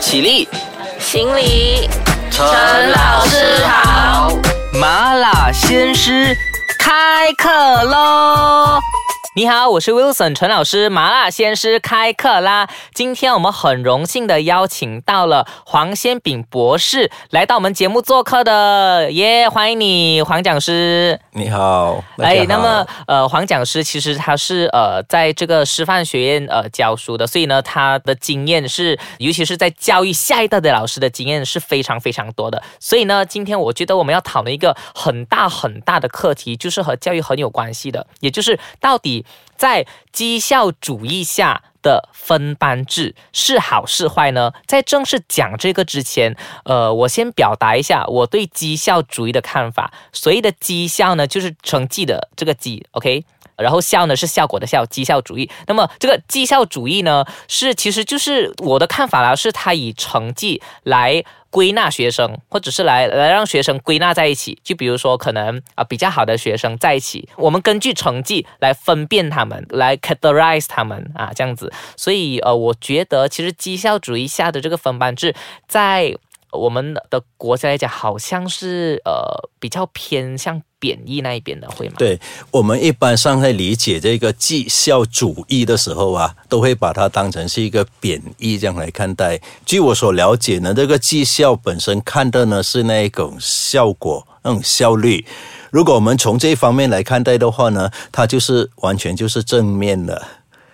起立，行礼，陈老师好。麻辣鲜师开课喽！你好，我是 Wilson 陈老师，麻辣鲜师开课啦！今天我们很荣幸的邀请到了黄先炳博士来到我们节目做客的，耶！欢迎你，黄讲师。你好，哎，那么呃，黄讲师其实他是呃在这个师范学院呃教书的，所以呢，他的经验是，尤其是在教育下一代的老师的经验是非常非常多的。所以呢，今天我觉得我们要讨论一个很大很大的课题，就是和教育很有关系的，也就是到底在绩效主义下。的分班制是好是坏呢？在正式讲这个之前，呃，我先表达一下我对绩效主义的看法。所谓的绩效呢，就是成绩的这个绩，OK。然后效呢是效果的效，绩效主义。那么这个绩效主义呢，是其实就是我的看法啦，是它以成绩来归纳学生，或者是来来让学生归纳在一起。就比如说可能啊比较好的学生在一起，我们根据成绩来分辨他们，来 categorize 他们啊这样子。所以呃，我觉得其实绩效主义下的这个分班制在。我们的国家来讲，好像是呃比较偏向贬义那一边的，会吗？对我们一般上在理解这个绩效主义的时候啊，都会把它当成是一个贬义这样来看待。据我所了解呢，这个绩效本身看的呢是那一种效果、那种效率。如果我们从这一方面来看待的话呢，它就是完全就是正面的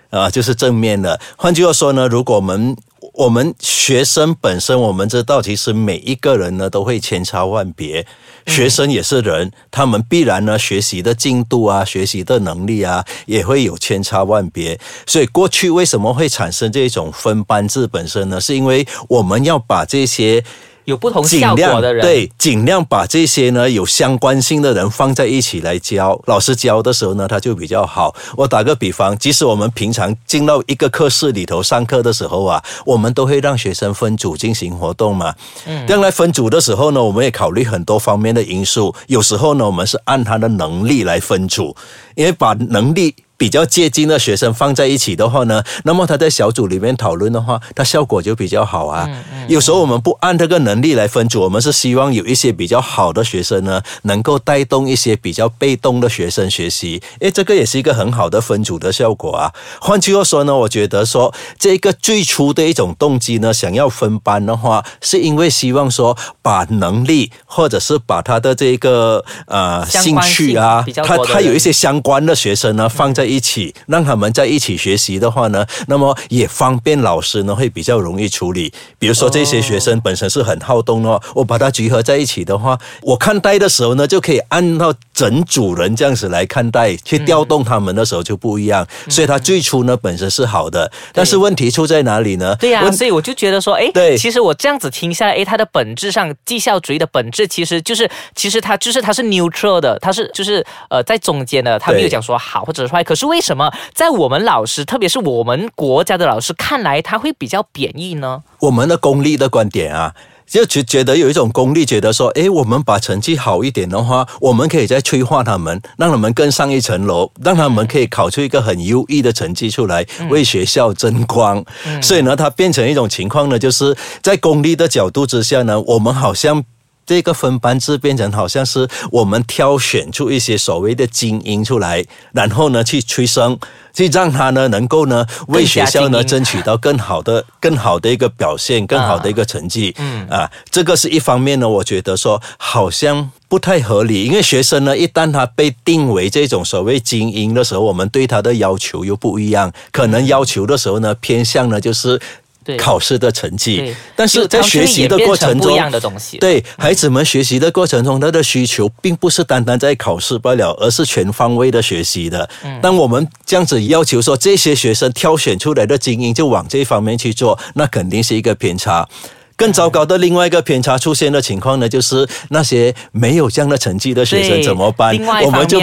啊，就是正面的。换句话说呢，如果我们我们学生本身，我们知道，其实每一个人呢都会千差万别，学生也是人，他们必然呢学习的进度啊、学习的能力啊，也会有千差万别。所以过去为什么会产生这种分班制本身呢？是因为我们要把这些。有不同效果的人，对，尽量把这些呢有相关性的人放在一起来教。老师教的时候呢，他就比较好。我打个比方，即使我们平常进到一个课室里头上课的时候啊，我们都会让学生分组进行活动嘛。嗯，这样来分组的时候呢，我们也考虑很多方面的因素。有时候呢，我们是按他的能力来分组，因为把能力。比较接近的学生放在一起的话呢，那么他在小组里面讨论的话，他效果就比较好啊。有时候我们不按这个能力来分组，我们是希望有一些比较好的学生呢，能够带动一些比较被动的学生学习。诶，这个也是一个很好的分组的效果啊。换句话说呢，我觉得说这个最初的一种动机呢，想要分班的话，是因为希望说把能力或者是把他的这个呃兴趣啊，他他有一些相关的学生呢放在一起，让他们在一起学习的话呢，那么也方便老师呢会比较容易处理。比如说这些学生本身是很好动哦，我把它集合在一起的话，我看待的时候呢就可以按照整组人这样子来看待，去调动他们的时候就不一样。所以他最初呢本身是好的，但是问题出在哪里呢？对呀、问所以我就觉得说，哎，对其实我这样子听下来，哎，它的本质上绩效主义的本质其实就是，其实它就是它是 neutral 的，它是就是呃在中间的，它没有讲说好或者是坏。可是为什么在我们老师，特别是我们国家的老师看来，他会比较贬义呢？我们的功利的观点啊，就觉觉得有一种功利，觉得说，诶，我们把成绩好一点的话，我们可以再催化他们，让他们更上一层楼，让他们可以考出一个很优异的成绩出来，为学校争光。所以呢，它变成一种情况呢，就是在功利的角度之下呢，我们好像。这个分班制变成好像是我们挑选出一些所谓的精英出来，然后呢去催生，去让他呢能够呢为学校呢争取到更好的、更好的一个表现、更好的一个成绩。嗯啊，这个是一方面呢，我觉得说好像不太合理，因为学生呢一旦他被定为这种所谓精英的时候，我们对他的要求又不一样，可能要求的时候呢偏向呢就是。对考试的成绩，但是在学习的过程中不一样的东西。对孩子们学习的过程中，他的需求并不是单单在考试罢了，而是全方位的学习的。当我们这样子要求说这些学生挑选出来的精英就往这方面去做，那肯定是一个偏差。更糟糕的另外一个偏差出现的情况呢，就是那些没有这样的成绩的学生怎么办？我们就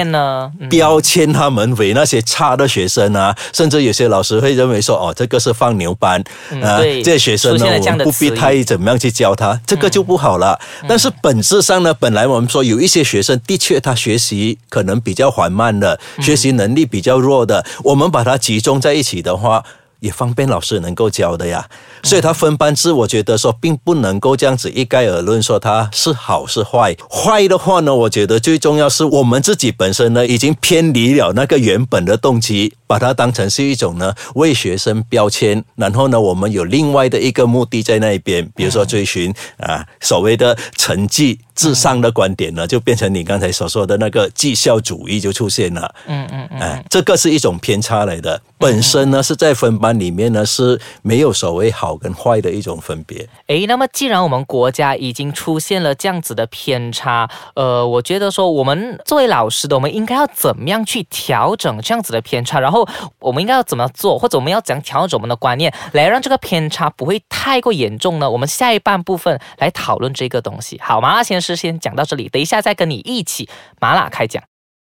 标签他们为那些差的学生啊，甚至有些老师会认为说，哦，这个是放牛班啊，对这些学生呢，我们不必太怎么样去教他，这个就不好了。但是本质上呢，本来我们说有一些学生的确他学习可能比较缓慢的，学习能力比较弱的，我们把它集中在一起的话。也方便老师能够教的呀。所以他分班制，我觉得说并不能够这样子一概而论说它是好是坏。坏的话呢，我觉得最重要是我们自己本身呢已经偏离了那个原本的动机，把它当成是一种呢为学生标签，然后呢我们有另外的一个目的在那边，比如说追寻啊所谓的成绩至上的观点呢，就变成你刚才所说的那个绩效主义就出现了。嗯嗯嗯，哎，这个是一种偏差来的。本身呢是在分班里面呢是没有所谓好跟坏的一种分别。诶，那么既然我们国家已经出现了这样子的偏差，呃，我觉得说我们作为老师的，我们应该要怎么样去调整这样子的偏差？然后我们应该要怎么做，或者我们要怎样调整我们的观念，来让这个偏差不会太过严重呢？我们下一半部分来讨论这个东西。好，麻辣先生先讲到这里，等一下再跟你一起麻辣开讲。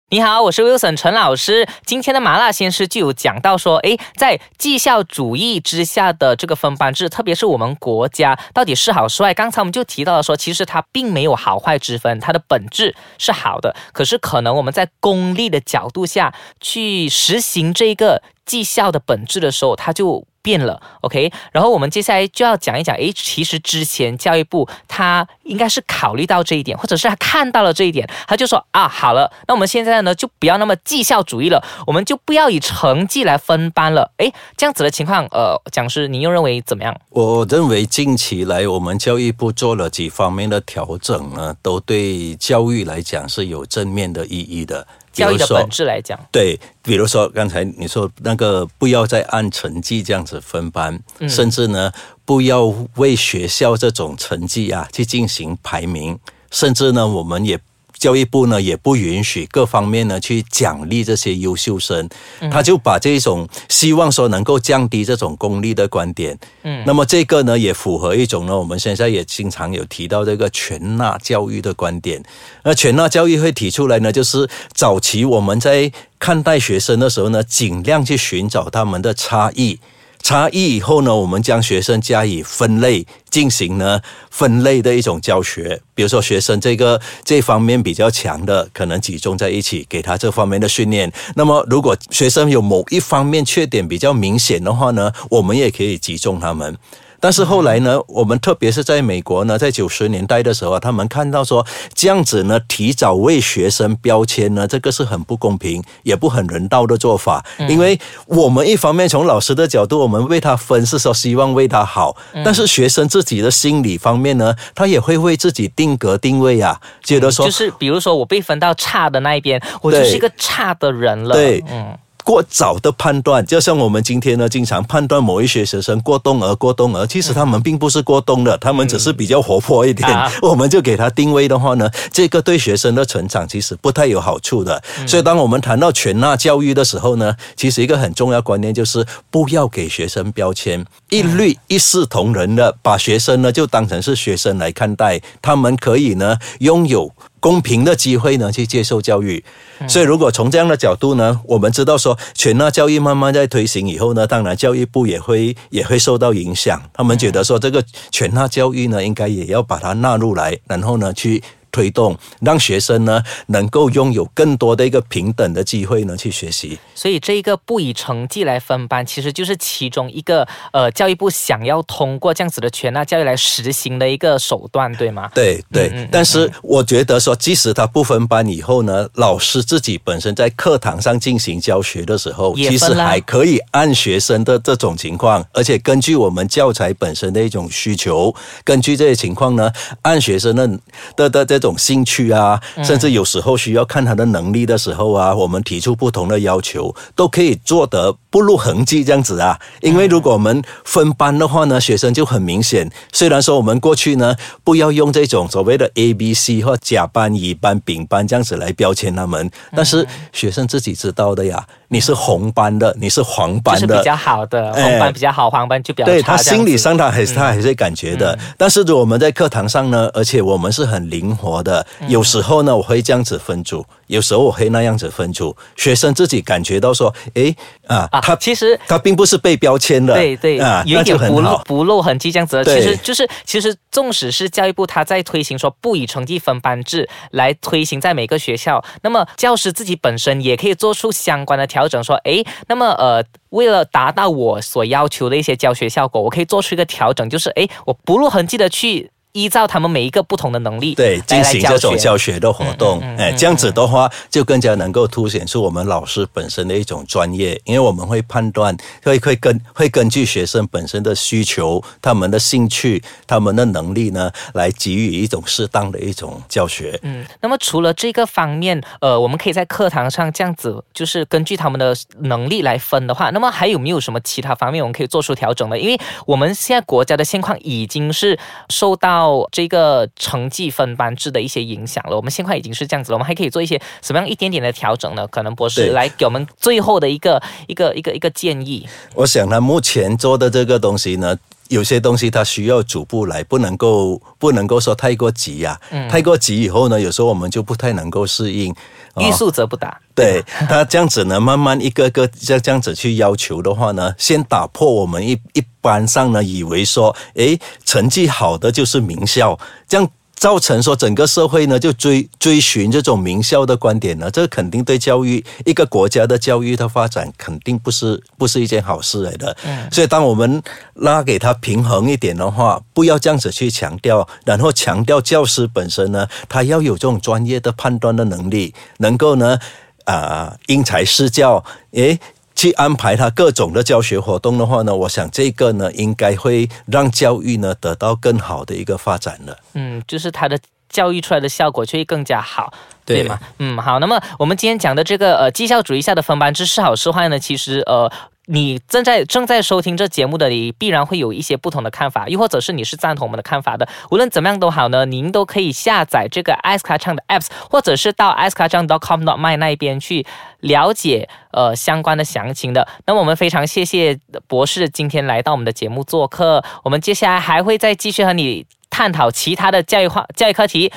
你好，我是 Wilson 陈老师。今天的麻辣鲜师就有讲到说，诶，在绩效主义之下的这个分班制，特别是我们国家到底是好是坏？刚才我们就提到了说，其实它并没有好坏之分，它的本质是好的。可是可能我们在功利的角度下去实行这个绩效的本质的时候，它就。变了，OK，然后我们接下来就要讲一讲，诶，其实之前教育部他应该是考虑到这一点，或者是他看到了这一点，他就说啊，好了，那我们现在呢就不要那么绩效主义了，我们就不要以成绩来分班了，诶，这样子的情况，呃，讲师，你又认为怎么样？我认为近期来我们教育部做了几方面的调整呢，都对教育来讲是有正面的意义的。教育的本质来讲，对，比如说刚才你说那个，不要再按成绩这样子分班，甚至呢，不要为学校这种成绩啊去进行排名，甚至呢，我们也。教育部呢也不允许各方面呢去奖励这些优秀生，他就把这种希望说能够降低这种功利的观点。嗯，那么这个呢也符合一种呢我们现在也经常有提到这个全纳教育的观点。那全纳教育会提出来呢，就是早期我们在看待学生的时候呢，尽量去寻找他们的差异。差异以后呢，我们将学生加以分类，进行呢分类的一种教学。比如说，学生这个这方面比较强的，可能集中在一起，给他这方面的训练。那么，如果学生有某一方面缺点比较明显的话呢，我们也可以集中他们。但是后来呢，我们特别是在美国呢，在九十年代的时候啊，他们看到说这样子呢，提早为学生标签呢，这个是很不公平，也不很人道的做法。因为我们一方面从老师的角度，我们为他分是说希望为他好，但是学生自己的心理方面呢，他也会为自己定格定位啊，觉得说就是比如说我被分到差的那一边，我就是一个差的人了。对，嗯。过早的判断，就像我们今天呢，经常判断某一些学生过动儿、过动儿，其实他们并不是过动的，他们只是比较活泼一点。我们就给他定位的话呢，这个对学生的成长其实不太有好处的。所以，当我们谈到全纳教育的时候呢，其实一个很重要观念就是不要给学生标签，一律一视同仁的把学生呢就当成是学生来看待，他们可以呢拥有。公平的机会呢，去接受教育。所以，如果从这样的角度呢，我们知道说，全纳教育慢慢在推行以后呢，当然教育部也会也会受到影响。他们觉得说，这个全纳教育呢，应该也要把它纳入来，然后呢，去。推动让学生呢能够拥有更多的一个平等的机会呢去学习，所以这一个不以成绩来分班，其实就是其中一个呃教育部想要通过这样子的全纳教育来实行的一个手段，对吗？对对，但是我觉得说，即使他不分班以后呢，老师自己本身在课堂上进行教学的时候，其实还可以按学生的这种情况，而且根据我们教材本身的一种需求，根据这些情况呢，按学生的的的这。种兴趣啊，甚至有时候需要看他的能力的时候啊，我们提出不同的要求，都可以做得不露痕迹这样子啊。因为如果我们分班的话呢，学生就很明显。虽然说我们过去呢，不要用这种所谓的 A、B、C 或甲班、乙班、丙班这样子来标签他们，但是学生自己知道的呀。你是红班的，你是黄班的，是比较好的，红班比较好，黄班就比较。对他心理上他还是他还是感觉的，但是我们在课堂上呢，而且我们是很灵活的，有时候呢我会这样子分组，有时候我会那样子分出，学生自己感觉到说，诶啊，啊，他其实他并不是被标签的，对对，啊，有一点不露。不露痕迹这样子的。其实就是，其实纵使是教育部他在推行说不以成绩分班制来推行在每个学校，那么教师自己本身也可以做出相关的调整，说，诶，那么呃。为了达到我所要求的一些教学效果，我可以做出一个调整，就是诶，我不露痕迹的去依照他们每一个不同的能力对，进行这种教学的活动，哎，嗯嗯嗯嗯这样子的话，就更加能够凸显出我们老师本身的一种专业，因为我们会判断，会会根会根据学生本身的需求、他们的兴趣、他们的能力呢，来给予一种适当的一种教学。嗯，那么除了这个方面，呃，我们可以在课堂上这样子，就是根据他们的能力来分的话，那么还有没有什么其他方面我们可以做出调整的？因为我们现在国家的现况已经是受到这个成绩分班制的一些影响了，我们现在已经是这样子了，我们还可以做一些什么样一点点的调整呢？可能博士来给我们最后的一个一个一个一个建议。我想他目前做的这个东西呢，有些东西它需要逐步来，不能够不能够说太过急呀、太过急以后呢，有时候我们就不太能够适应。哦欲速则不达。对 他这样子呢，慢慢一个个这这样子去要求的话呢，先打破我们一一般上呢以为说，诶，成绩好的就是名校，这样造成说整个社会呢就追追寻这种名校的观点呢，这肯定对教育一个国家的教育的发展肯定不是不是一件好事来的。嗯，所以当我们拉给他平衡一点的话，不要这样子去强调，然后强调教师本身呢，他要有这种专业的判断的能力，能够呢。啊、因材施教，诶，去安排他各种的教学活动的话呢，我想这个呢，应该会让教育呢得到更好的一个发展的。嗯，就是他的教育出来的效果就会更加好。对对吗？嗯，好。那么我们今天讲的这个呃绩效主义下的分班制是好是坏呢？其实呃。你正在正在收听这节目的你，必然会有一些不同的看法，又或者是你是赞同我们的看法的。无论怎么样都好呢，您都可以下载这个 i s k a 唱的 apps，或者是到 i s k a 唱 .com .my 那一边去了解呃相关的详情的。那么我们非常谢谢博士今天来到我们的节目做客，我们接下来还会再继续和你探讨其他的教育话教育课题。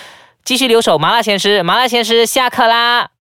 继续留守麻辣鲜师，麻辣鲜师下课啦。